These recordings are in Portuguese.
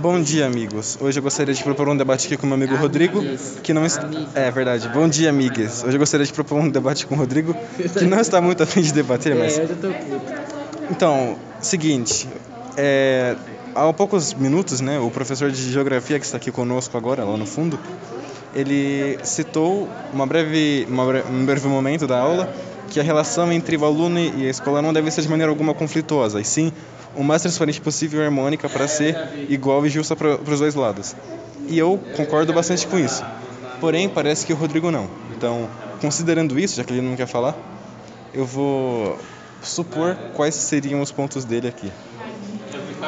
Bom dia, amigos. Hoje eu gostaria de propor um debate aqui com meu amigo Rodrigo, que não está... É verdade. Bom dia, amigues. Hoje eu gostaria de propor um debate com o Rodrigo, que não está muito afim de debater, mas... É, eu tô. Então, seguinte, é, há poucos minutos, né, o professor de geografia que está aqui conosco agora, lá no fundo, ele citou uma breve, uma bre- um breve momento da aula que a relação entre o aluno e a escola não deve ser de maneira alguma conflituosa, e sim o mais transparente possível e harmônica para ser igual e justa para os dois lados. E eu concordo bastante com isso. Porém, parece que o Rodrigo não. Então, considerando isso, já que ele não quer falar, eu vou supor quais seriam os pontos dele aqui.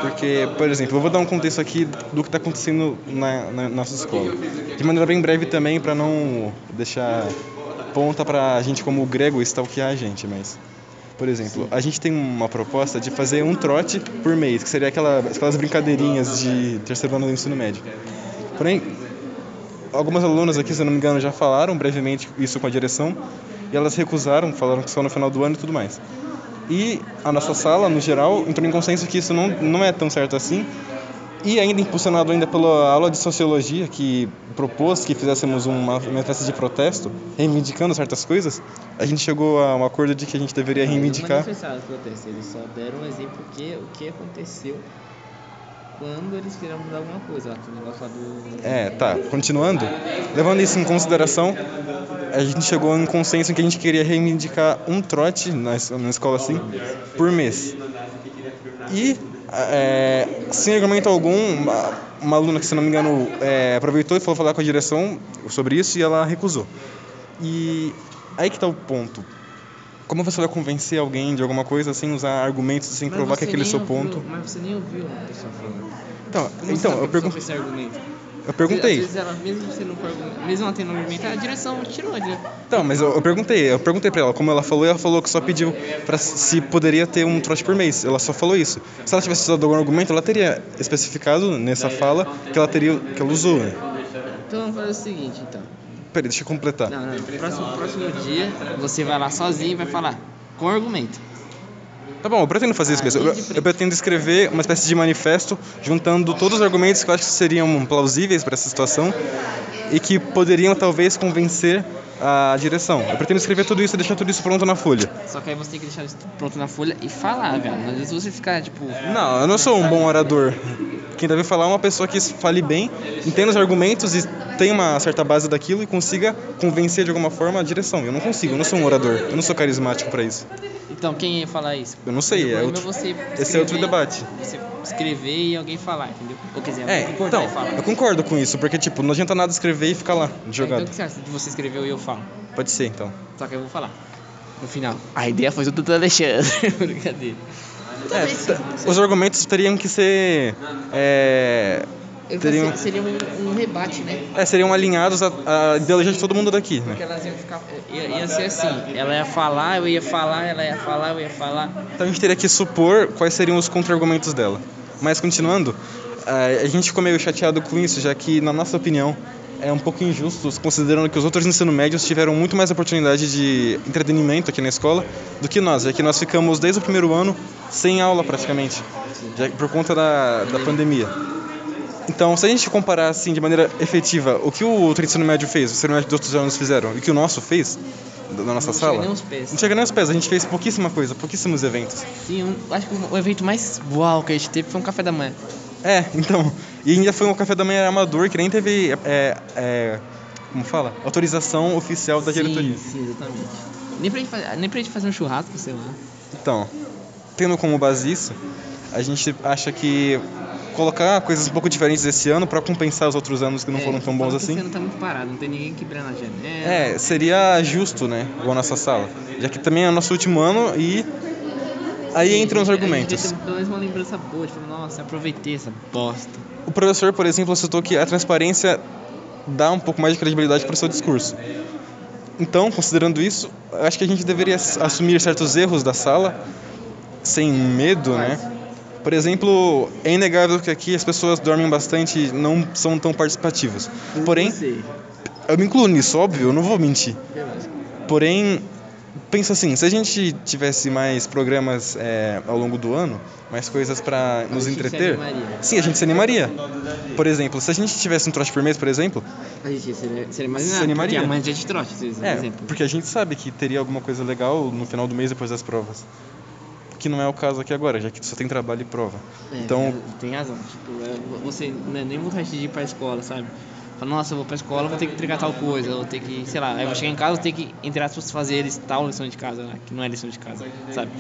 Porque, por exemplo, eu vou dar um contexto aqui do que está acontecendo na, na nossa escola. De maneira bem breve também, para não deixar ponta para a gente como grego stalkear a gente, mas... Por exemplo, a gente tem uma proposta de fazer um trote por mês, que seria aquela, aquelas brincadeirinhas de terceiro ano do ensino médio. Porém, algumas alunas aqui, se eu não me engano, já falaram brevemente isso com a direção, e elas recusaram, falaram que só no final do ano e tudo mais. E a nossa sala, no geral, entrou em consenso que isso não, não é tão certo assim. E ainda impulsionado ainda pela aula de sociologia, que propôs que fizéssemos uma, uma espécie de protesto, reivindicando certas coisas, a gente chegou a um acordo de que a gente deveria Eles reivindicar. manifestaram o protesto, eles só deram um exemplo que o que aconteceu quando eles queriam mudar alguma coisa, lá, aquele negócio lá do... É, tá. Continuando, levando isso em consideração, a gente chegou em consenso em que a gente queria reivindicar um trote na, na escola assim por mês. E, é, sem argumento algum, uma, uma aluna que, se não me engano, é, aproveitou e foi falar com a direção sobre isso e ela recusou. E aí que tá o ponto. Como você vai convencer alguém de alguma coisa sem usar argumentos, sem Mas provar que aquele é nem seu ouviu- ponto? Mas você nem ouviu a pessoa falando. Então, então você sabe eu, que a pergun pessoa fez esse argumento? eu Às perguntei. vezes ela, mesmo você não argumento, mesmo ela tendo argumento, a direção tirou, né? Então, mas eu, eu perguntei, eu perguntei pra ela como ela falou, e ela falou que só pediu pra se poderia ter um trote por mês. Ela só falou isso. Se ela tivesse usado algum argumento, ela teria especificado nessa fala que ela teria que ela usou. né? Então vamos fazer o seguinte, então. Peraí, deixa eu completar. Não, não. Próximo, próximo dia, você vai lá sozinho e vai falar com argumento. Tá bom, eu pretendo fazer isso mesmo. Eu, eu pretendo escrever uma espécie de manifesto juntando todos os argumentos que eu acho que seriam plausíveis para essa situação e que poderiam talvez convencer a direção. Eu pretendo escrever tudo isso e deixar tudo isso pronto na folha. Só que aí você tem que deixar isso pronto na folha e falar, velho. Às vezes você ficar, tipo. Não, eu não sou um bom orador. Quem deve falar é uma pessoa que fale bem, entenda os argumentos e tenha uma certa base daquilo e consiga convencer de alguma forma a direção. Eu não consigo, eu não sou um orador, eu não sou carismático para isso. Então quem ia falar isso? Eu não sei, é outro, você esse é outro escrever- debate. Você escrever e alguém falar, entendeu? Ou quer dizer, É, então, eu concordo com isso, porque tipo, não adianta nada escrever e ficar lá, Então jogado. o que você acha de você escrever e eu falo? Pode ser, então. Só que eu vou falar. No final. A ideia foi tudo do Alexandre. Brincadeira. É, os argumentos teriam que ser. É, teriam, pensei- Seria um, um rebate, né? é, seriam alinhados à, à ideologia de todo mundo daqui, né? Porque elas iam ficar. Ia, ia ser assim. Ela ia falar, eu ia falar, ela ia falar, eu ia falar. Então a gente teria que supor quais seriam os contra-argumentos dela. Mas continuando, eh, a gente ficou meio chateado com isso, já que, na nossa opinião, é um pouco injusto, considerando que os outros ensino médios tiveram muito mais oportunidade de entretenimento aqui na escola do que nós, já que nós ficamos desde o primeiro ano sem aula praticamente, já por conta da, da pandemia. Então, se a gente comparar assim de maneira efetiva o que o ensino médio fez, o ensino médio dos outros anos fizeram, e o que o nosso fez, da da nossa Não sala, chega nem aos pés. não chega nem aos pés, a gente fez pouquíssima coisa, pouquíssimos eventos. Sim, um- acho que o evento mais uau que a gente teve foi um café da manhã. É, então. E ainda foi um café da manhã amador que nem teve. É, é, como fala? Autorização oficial da diretoria. Sim, sim, exatamente. Nem pra, gente fazer, nem pra gente fazer um churrasco, sei lá. Então, tendo como base isso, a gente acha que colocar coisas um pouco diferentes esse ano para compensar os outros anos que não É, foram tão bons que Esse assim. ano tá muito parado, não tem ninguém quebrando a janela. É, seria justo, né? Igual a nossa sala. Já que também é nosso último ano e aí entram os argumentos. Pelo menos uma lembrança boa, tipo, nossa, aproveitei essa bosta. O professor, por exemplo, citou que a transparência dá um pouco mais de credibilidade para o seu discurso. Então, considerando isso, acho que a gente deveria ass- assumir certos erros da sala sem medo, né? Por exemplo, é inegável que aqui as pessoas dormem bastante e não são tão participativas. Porém, eu me incluo nisso, óbvio, eu não vou mentir. Porém, pensa assim, se a gente tivesse mais programas é, ao longo do ano, mais coisas para nos A gente se entreter, animaria. sim, a gente se animaria. Por exemplo, se a gente tivesse um trote por mês, por exemplo, A gente seria mais Se porque animaria. amanhã é de trote, por é, exemplo. porque a gente sabe que teria alguma coisa legal no final do mês depois das provas. Que não é o caso aqui agora, já que só tem trabalho e prova. É, Então- tem razão. Tipo, é, você não é nem vontade de ir pra escola, sabe? Fala, nossa, eu vou pra escola, vou ter que entregar tal coisa, vou ter que, sei lá, aí eu vou chegar em casa, vou ter que, entre aspas, fazer tal lição de casa, né? Que não é lição de casa, sabe?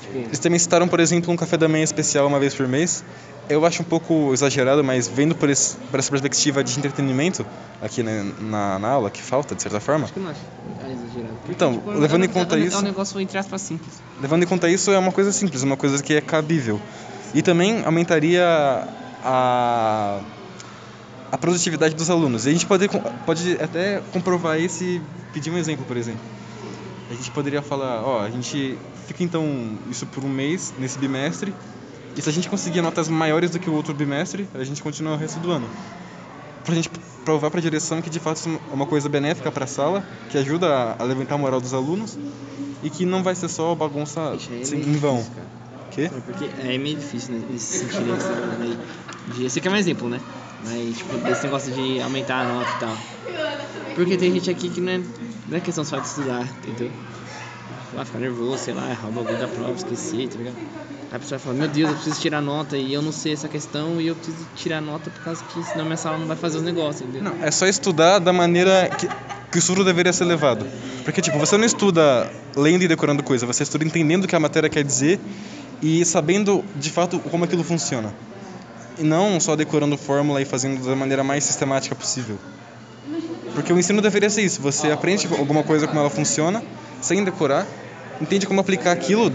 Tipo, Eles também citaram, por exemplo, um café da manhã especial uma vez por mês. Eu acho um pouco exagerado, mas vendo por, esse, por essa perspectiva de entretenimento aqui né, na, na aula, que falta, de certa forma, acho que não acho é exagerado. Porque, Então, tipo, levando é- em conta é, É isso- um negócio, entre aspas, simples. levando em conta isso, é uma coisa simples, uma coisa que é cabível. E também aumentaria a, a produtividade dos alunos. E a gente pode, pode até comprovar isso e pedir um exemplo, por exemplo. A gente poderia falar, ó, a gente fica então isso por um mês, nesse bimestre, e se a gente conseguir notas maiores do que o outro bimestre, a gente continua o resto do ano. Pra gente provar pra direção que de fato é uma coisa benéfica pra sala, que ajuda a- a levantar a moral dos alunos, e que não vai ser só bagunça é meio em vão. difícil. Quê? É porque é meio difícil né, nesse sentido. De, esse aqui é um exemplo, né? Mas, tipo, desse negócio de aumentar a nota e tal. Porque tem gente aqui que não é, não é questão só de estudar, entendeu? Vai ficar nervoso, sei lá, o bagulho da prova, esquecer, tá ligado? Aí a pessoa fala, meu Deus, eu preciso tirar nota e eu não sei essa questão e eu preciso tirar nota por causa que senão minha sala não vai fazer os negócios, entendeu? Não, é só estudar da maneira que, que o estudo deveria ser levado. Porque, tipo, você não estuda lendo e decorando coisa, você estuda entendendo o que a matéria quer dizer e sabendo, de fato, como aquilo funciona. E não só decorando fórmula e fazendo da maneira mais sistemática possível. Porque o ensino deveria ser isso, você aprende alguma coisa como ela funciona, sem decorar, entende como aplicar aquilo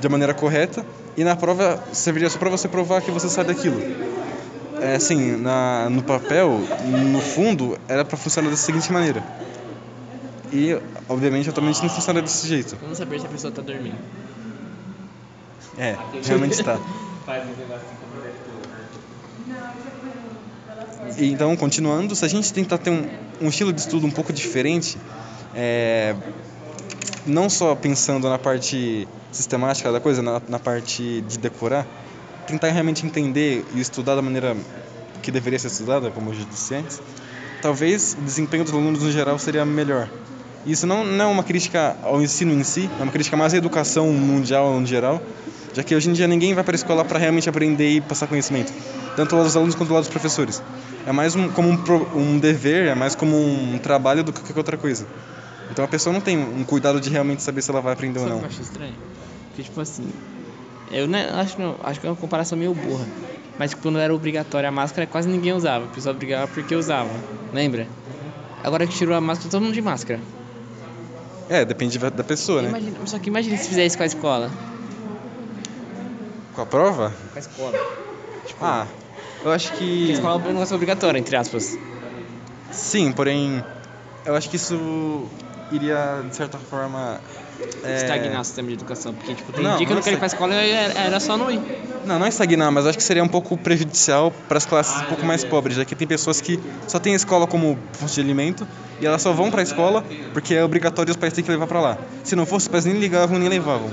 de maneira correta e na prova serviria só para você provar que você sabe aquilo. É assim, na, no papel, no fundo, era para funcionar da seguinte maneira. E, obviamente, atualmente não funciona desse jeito. Como saber se a pessoa tá dormindo? É, realmente está. E, então, continuando, se a gente tentar ter um, um estilo de estudo um pouco diferente, é, não só pensando na parte sistemática da coisa, na, na parte de decorar, tentar realmente entender e estudar da maneira que deveria ser estudada, como eu já disse antes, talvez o desempenho dos alunos no geral seria melhor. Isso não, não é uma crítica ao ensino em si, é uma crítica mais à educação mundial no geral, já que hoje em dia ninguém vai para a escola para realmente aprender e passar conhecimento, tanto dos alunos quanto dos professores. É mais um, como um, um dever, é mais como um trabalho do que qualquer outra coisa. Então a pessoa não tem um cuidado de realmente saber se ela vai aprender ou Sabe não. que eu acho estranho? Porque, tipo assim, eu né, acho, que não- acho que é uma comparação meio burra. Mas tipo, quando era obrigatória a máscara, quase ninguém usava. O pessoal brigava porque usava. Lembra? Agora que tirou a máscara, todo mundo de máscara. É, depende da pessoa, né? Imagina, só que imagina se fizer isso com a escola. Com a prova? Com a escola. Ah, eu acho que. a escola é um negócio obrigatório, entre aspas. Sim, porém, eu acho que isso iria, de certa forma. é, Estagnar o sistema de educação. Porque, tipo, tem Não, dia que eu não quero ir pra escola e era, só não ir. Não, não é estagnar, mas acho que seria um pouco prejudicial para as classes um pouco mais pobres, já que tem pessoas que só têm a escola como fonte de alimento e elas só vão para a escola porque é obrigatório os pais têm que levar para lá. Se não fosse, os pais nem ligavam nem levavam.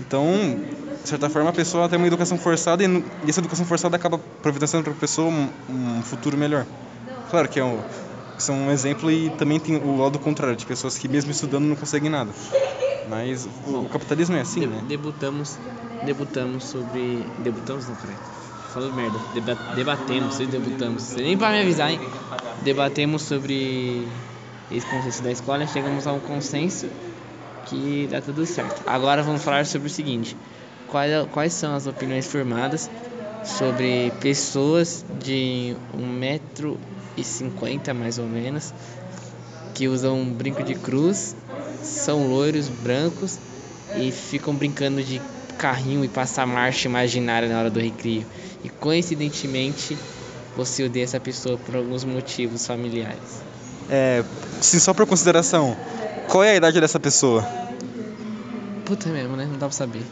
Então, de certa forma, a pessoa tem uma educação forçada e, e essa educação forçada acaba providenciando para a pessoa um, um futuro melhor. Claro que é um, isso é um exemplo e também tem o lado contrário, de pessoas que mesmo estudando não conseguem nada. Mas o, o capitalismo é assim, De- né? Debutamos, debutamos sobre. Debutamos não, cara. Falando merda. Deba debatemos, se debutamos. Nem pra me avisar, hein? Debatemos sobre esse consenso da escola chegamos a um consenso que dá tudo certo. Agora vamos falar sobre o seguinte: quais, quais são as opiniões formadas sobre pessoas de 1,50m mais ou menos que usam um brinco de cruz, são loiros, brancos e ficam brincando de carrinho e passar marcha imaginária na hora do recreio. E coincidentemente você odeia essa pessoa por alguns motivos familiares. É, sim, só por consideração, qual é a idade dessa pessoa? Puta mesmo, né? Não dá pra saber.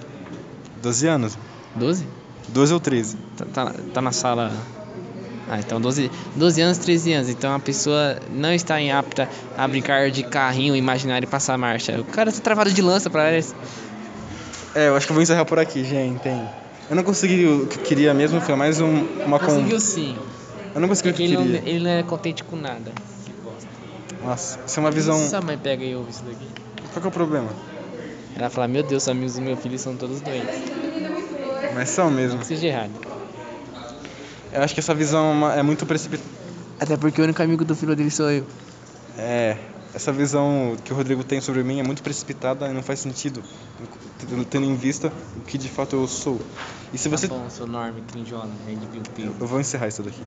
12 anos? 12? 12 ou 13? Tá, tá, tá na sala. Ah, então 12, 12 anos, 13 anos. Então a pessoa não está em apta a brincar de carrinho imaginário e passar marcha. O cara tá travado de lança pra eles. É, eu acho que eu vou encerrar por aqui, gente. Eu não consegui o que queria mesmo, foi mais um, uma con... Conseguiu sim. Eu não consegui o Porque que ele não, queria. ele não é contente com nada. Nossa, isso é uma visão. Sua mãe pega e ouve isso daqui. Qual que é o problema? Ela fala, meu Deus, os amigos do meu filho são todos doentes. Mas são mesmo. Que seja errado. Eu acho que essa visão é é muito precipitada. Até porque o único amigo do filho dele sou eu. É, essa visão que o Rodrigo tem sobre mim é muito precipitada e não faz sentido, tendo em vista o que de fato eu sou. E se você. Tá bom, seu norme, crinjona, piu. Eu vou encerrar isso daqui.